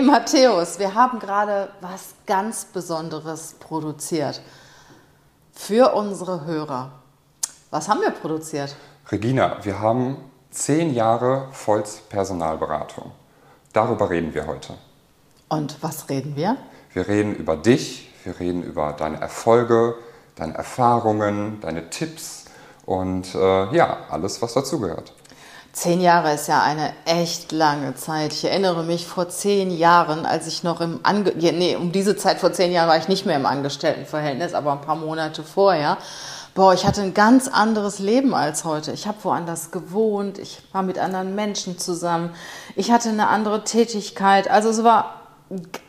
Hey Matthäus, wir haben gerade was ganz Besonderes produziert für unsere Hörer. Was haben wir produziert? Regina, wir haben zehn Jahre Volz Personalberatung. Darüber reden wir heute. Und was reden wir? Wir reden über dich, wir reden über deine Erfolge, deine Erfahrungen, deine Tipps und äh, ja, alles, was dazugehört. Zehn Jahre ist ja eine echt lange Zeit. Ich erinnere mich vor zehn Jahren, als ich noch im Ange nee, um diese Zeit vor zehn Jahren war ich nicht mehr im Angestelltenverhältnis, aber ein paar Monate vorher. Boah, ich hatte ein ganz anderes Leben als heute. Ich habe woanders gewohnt, ich war mit anderen Menschen zusammen, ich hatte eine andere Tätigkeit. Also es war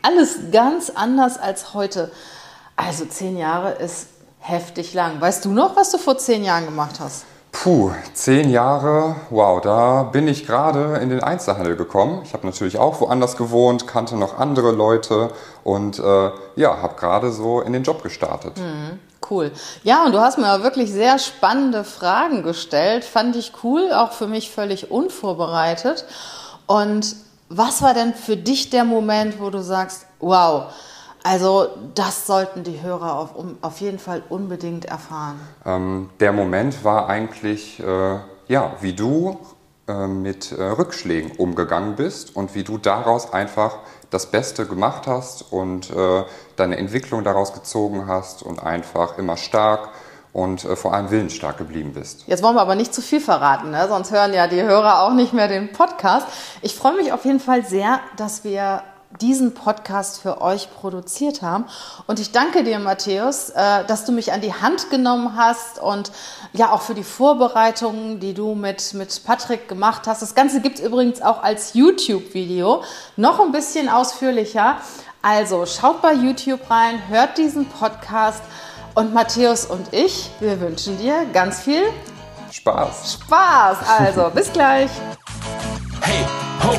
alles ganz anders als heute. Also zehn Jahre ist heftig lang. Weißt du noch, was du vor zehn Jahren gemacht hast? Puh, zehn Jahre, wow, da bin ich gerade in den Einzelhandel gekommen. Ich habe natürlich auch woanders gewohnt, kannte noch andere Leute und äh, ja, habe gerade so in den Job gestartet. Mhm, cool. Ja, und du hast mir wirklich sehr spannende Fragen gestellt, fand ich cool, auch für mich völlig unvorbereitet. Und was war denn für dich der Moment, wo du sagst, wow, also das sollten die Hörer auf, um, auf jeden Fall unbedingt erfahren. Ähm, der Moment war eigentlich, äh, ja, wie du äh, mit äh, Rückschlägen umgegangen bist und wie du daraus einfach das Beste gemacht hast und äh, deine Entwicklung daraus gezogen hast und einfach immer stark und äh, vor allem willensstark geblieben bist. Jetzt wollen wir aber nicht zu viel verraten, ne? sonst hören ja die Hörer auch nicht mehr den Podcast. Ich freue mich auf jeden Fall sehr, dass wir diesen Podcast für euch produziert haben. Und ich danke dir, Matthäus, äh, dass du mich an die Hand genommen hast und ja auch für die Vorbereitungen, die du mit, mit Patrick gemacht hast. Das Ganze gibt es übrigens auch als YouTube-Video, noch ein bisschen ausführlicher. Also schaut bei YouTube rein, hört diesen Podcast und Matthäus und ich, wir wünschen dir ganz viel Spaß. Spaß. Also, bis gleich. Hey, ho,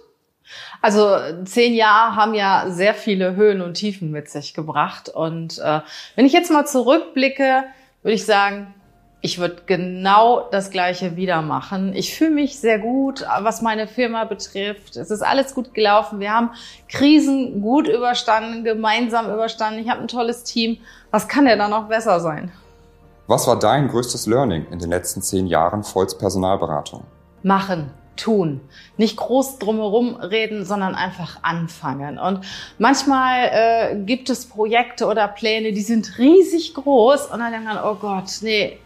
Also zehn Jahre haben ja sehr viele Höhen und Tiefen mit sich gebracht. Und äh, wenn ich jetzt mal zurückblicke, würde ich sagen, ich würde genau das Gleiche wieder machen. Ich fühle mich sehr gut, was meine Firma betrifft. Es ist alles gut gelaufen. Wir haben Krisen gut überstanden, gemeinsam überstanden. Ich habe ein tolles Team. Was kann denn da noch besser sein? Was war dein größtes Learning in den letzten zehn Jahren Volz Personalberatung? Machen tun. Nicht groß drumherum reden, sondern einfach anfangen. Und manchmal äh, gibt es Projekte oder Pläne, die sind riesig groß und dann denkt man, oh Gott, nee.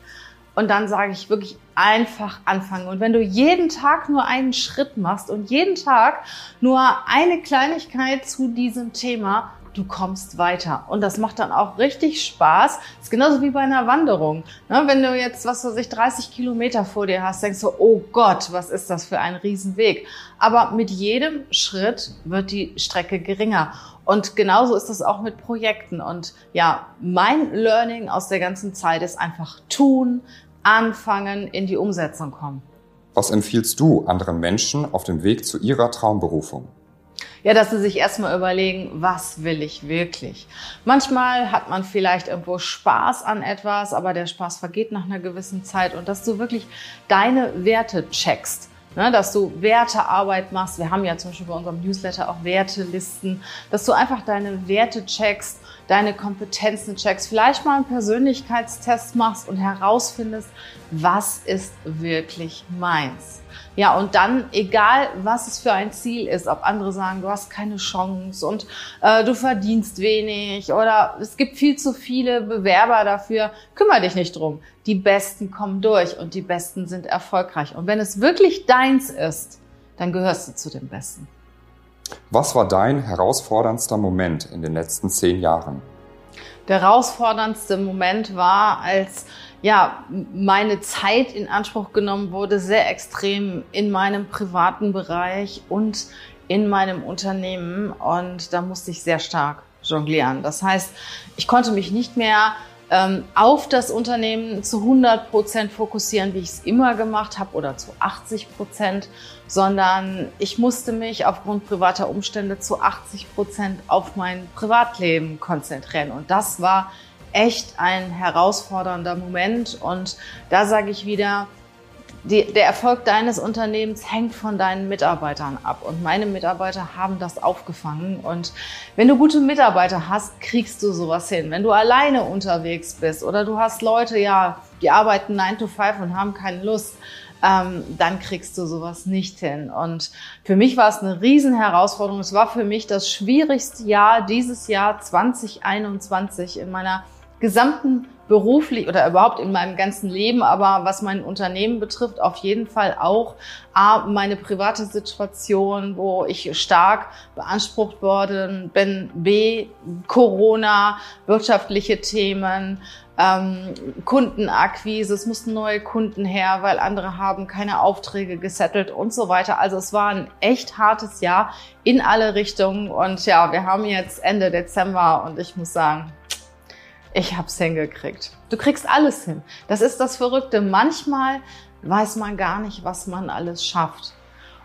Und dann sage ich wirklich einfach anfangen. Und wenn du jeden Tag nur einen Schritt machst und jeden Tag nur eine Kleinigkeit zu diesem Thema, du kommst weiter. Und das macht dann auch richtig Spaß. Das ist genauso wie bei einer Wanderung. Ne, wenn du jetzt, was weiß ich, 30 Kilometer vor dir hast, denkst du, oh Gott, was ist das für ein Riesenweg. Aber mit jedem Schritt wird die Strecke geringer. Und genauso ist das auch mit Projekten. Und ja, mein Learning aus der ganzen Zeit ist einfach tun, anfangen, in die Umsetzung kommen. Was empfiehlst du anderen Menschen auf dem Weg zu ihrer Traumberufung? Ja, dass sie sich erstmal überlegen, was will ich wirklich? Manchmal hat man vielleicht irgendwo Spaß an etwas, aber der Spaß vergeht nach einer gewissen Zeit und dass du wirklich deine Werte checkst. Ne, dass du Wertearbeit machst. Wir haben ja zum Beispiel bei unserem Newsletter auch Wertelisten, dass du einfach deine Werte checkst, deine Kompetenzen checkst, vielleicht mal einen Persönlichkeitstest machst und herausfindest, was ist wirklich meins. Ja, und dann, egal was es für ein Ziel ist, ob andere sagen, du hast keine Chance und äh, du verdienst wenig oder es gibt viel zu viele Bewerber dafür, kümmere dich nicht drum. Die Besten kommen durch und die Besten sind erfolgreich. Und wenn es wirklich deins ist, dann gehörst du zu den Besten. Was war dein herausforderndster Moment in den letzten zehn Jahren? Der herausforderndste Moment war, als ja, meine Zeit in Anspruch genommen wurde, sehr extrem in meinem privaten Bereich und in meinem Unternehmen und da musste ich sehr stark jonglieren. Das heißt, ich konnte mich nicht mehr auf das Unternehmen zu 100 Prozent fokussieren, wie ich es immer gemacht habe, oder zu 80 Prozent, sondern ich musste mich aufgrund privater Umstände zu 80 Prozent auf mein Privatleben konzentrieren. Und das war echt ein herausfordernder Moment. Und da sage ich wieder, die, der Erfolg deines Unternehmens hängt von deinen Mitarbeitern ab. Und meine Mitarbeiter haben das aufgefangen. Und wenn du gute Mitarbeiter hast, kriegst du sowas hin. Wenn du alleine unterwegs bist oder du hast Leute, ja, die arbeiten 9 to 5 und haben keine Lust, ähm, dann kriegst du sowas nicht hin. Und für mich war es eine Riesenherausforderung. Es war für mich das schwierigste Jahr dieses Jahr 2021 in meiner gesamten beruflich oder überhaupt in meinem ganzen Leben, aber was mein Unternehmen betrifft, auf jeden Fall auch A, meine private Situation, wo ich stark beansprucht worden bin, B, Corona, wirtschaftliche Themen, ähm, Kundenakquise, es mussten neue Kunden her, weil andere haben keine Aufträge gesettelt und so weiter. Also es war ein echt hartes Jahr in alle Richtungen und ja, wir haben jetzt Ende Dezember und ich muss sagen, ich hab's hingekriegt. Du kriegst alles hin. Das ist das Verrückte. Manchmal weiß man gar nicht, was man alles schafft.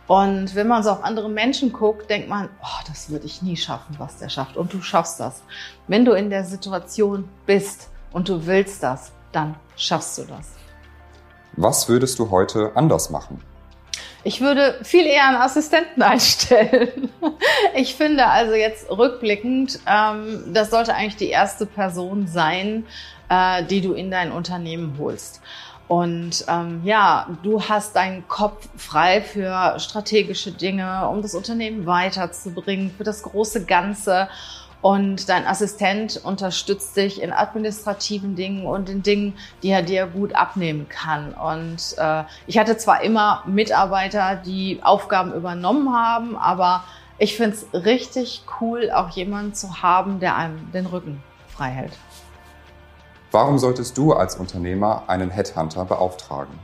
Und wenn man so auf andere Menschen guckt, denkt man, oh, das würde ich nie schaffen, was der schafft. Und du schaffst das. Wenn du in der Situation bist und du willst das, dann schaffst du das. Was würdest du heute anders machen? Ich würde viel eher einen Assistenten einstellen. Ich finde also jetzt rückblickend, ähm, das sollte eigentlich die erste Person sein, äh, die du in dein Unternehmen holst. Und ähm, ja, du hast deinen Kopf frei für strategische Dinge, um das Unternehmen weiterzubringen, für das große Ganze. Und dein Assistent unterstützt dich in administrativen Dingen und in Dingen, die er dir gut abnehmen kann. Und äh, ich hatte zwar immer Mitarbeiter, die Aufgaben übernommen haben, aber ich finde es richtig cool, auch jemanden zu haben, der einem den Rücken frei hält. Warum solltest du als Unternehmer einen Headhunter beauftragen?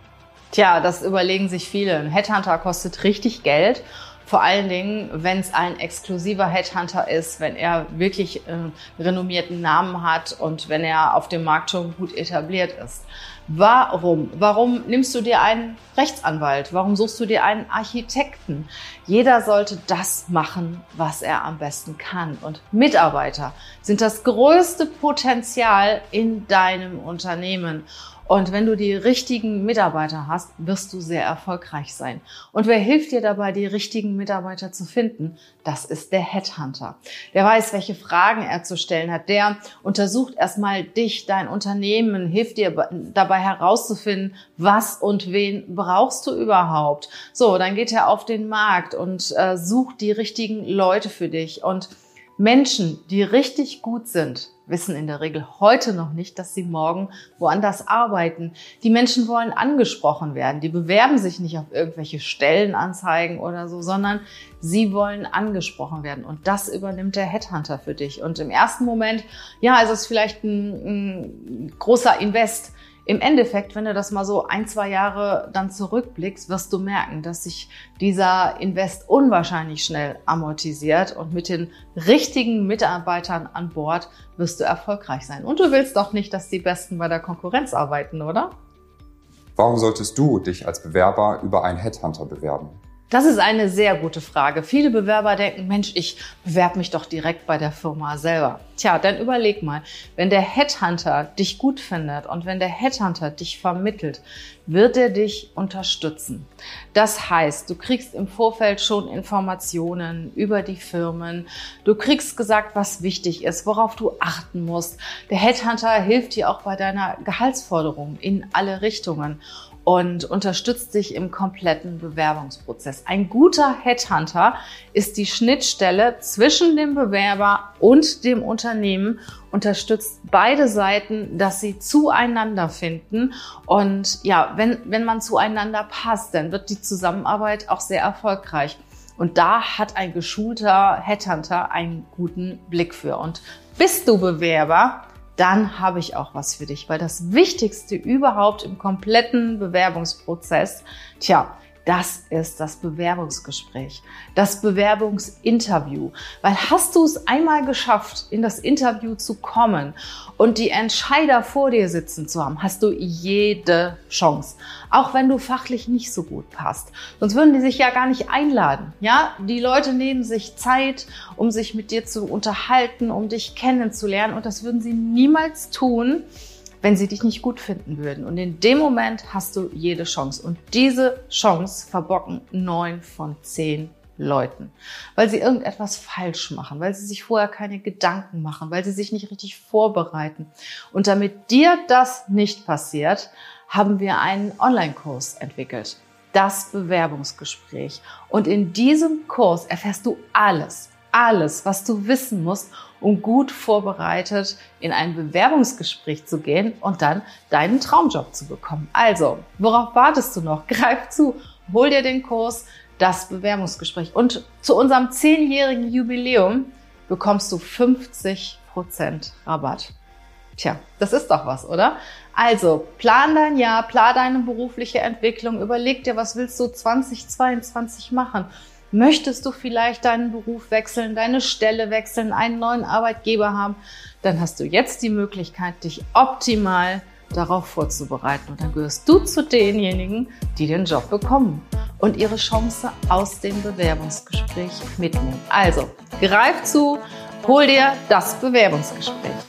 Tja, das überlegen sich viele. Ein Headhunter kostet richtig Geld vor allen Dingen, wenn es ein exklusiver Headhunter ist, wenn er wirklich äh, renommierten Namen hat und wenn er auf dem Markt schon gut etabliert ist. Warum? Warum nimmst du dir einen Rechtsanwalt? Warum suchst du dir einen Architekten? Jeder sollte das machen, was er am besten kann. Und Mitarbeiter sind das größte Potenzial in deinem Unternehmen. Und wenn du die richtigen Mitarbeiter hast, wirst du sehr erfolgreich sein. Und wer hilft dir dabei, die richtigen Mitarbeiter zu finden? Das ist der Headhunter. Der weiß, welche Fragen er zu stellen hat. Der untersucht erstmal dich, dein Unternehmen, hilft dir dabei herauszufinden, was und wen brauchst du überhaupt. So, dann geht er auf den Markt und äh, sucht die richtigen Leute für dich. Und Menschen, die richtig gut sind, wissen in der Regel heute noch nicht, dass sie morgen woanders arbeiten. Die Menschen wollen angesprochen werden. Die bewerben sich nicht auf irgendwelche Stellenanzeigen oder so, sondern sie wollen angesprochen werden. Und das übernimmt der Headhunter für dich. Und im ersten Moment, ja, ist es vielleicht ein, ein großer Invest im Endeffekt, wenn du das mal so ein, zwei Jahre dann zurückblickst, wirst du merken, dass sich dieser Invest unwahrscheinlich schnell amortisiert und mit den richtigen Mitarbeitern an Bord wirst du erfolgreich sein. Und du willst doch nicht, dass die Besten bei der Konkurrenz arbeiten, oder? Warum solltest du dich als Bewerber über einen Headhunter bewerben? Das ist eine sehr gute Frage. Viele Bewerber denken, Mensch, ich bewerbe mich doch direkt bei der Firma selber. Tja, dann überleg mal, wenn der Headhunter dich gut findet und wenn der Headhunter dich vermittelt, wird er dich unterstützen. Das heißt, du kriegst im Vorfeld schon Informationen über die Firmen. Du kriegst gesagt, was wichtig ist, worauf du achten musst. Der Headhunter hilft dir auch bei deiner Gehaltsforderung in alle Richtungen und unterstützt dich im kompletten Bewerbungsprozess. Ein guter Headhunter ist die Schnittstelle zwischen dem Bewerber und dem Unternehmen, unterstützt beide Seiten, dass sie zueinander finden. Und ja, wenn, wenn man zueinander passt, dann wird die Zusammenarbeit auch sehr erfolgreich. Und da hat ein geschulter Headhunter einen guten Blick für. Und bist du Bewerber, dann habe ich auch was für dich. Weil das Wichtigste überhaupt im kompletten Bewerbungsprozess, tja, das ist das Bewerbungsgespräch, das Bewerbungsinterview. Weil hast du es einmal geschafft, in das Interview zu kommen und die Entscheider vor dir sitzen zu haben, hast du jede Chance. Auch wenn du fachlich nicht so gut passt. Sonst würden die sich ja gar nicht einladen. Ja, die Leute nehmen sich Zeit, um sich mit dir zu unterhalten, um dich kennenzulernen und das würden sie niemals tun, wenn sie dich nicht gut finden würden. Und in dem Moment hast du jede Chance. Und diese Chance verbocken neun von zehn Leuten, weil sie irgendetwas falsch machen, weil sie sich vorher keine Gedanken machen, weil sie sich nicht richtig vorbereiten. Und damit dir das nicht passiert, haben wir einen Online-Kurs entwickelt. Das Bewerbungsgespräch. Und in diesem Kurs erfährst du alles, alles, was du wissen musst, um gut vorbereitet in ein Bewerbungsgespräch zu gehen und dann deinen Traumjob zu bekommen. Also, worauf wartest du noch? Greif zu, hol dir den Kurs, das Bewerbungsgespräch. Und zu unserem zehnjährigen Jubiläum bekommst du 50% Rabatt. Tja, das ist doch was, oder? Also, plan dein Jahr, plan deine berufliche Entwicklung, überleg dir, was willst du 2022 machen? Möchtest du vielleicht deinen Beruf wechseln, deine Stelle wechseln, einen neuen Arbeitgeber haben? Dann hast du jetzt die Möglichkeit, dich optimal darauf vorzubereiten. Und dann gehörst du zu denjenigen, die den Job bekommen und ihre Chance aus dem Bewerbungsgespräch mitnehmen. Also, greif zu, hol dir das Bewerbungsgespräch.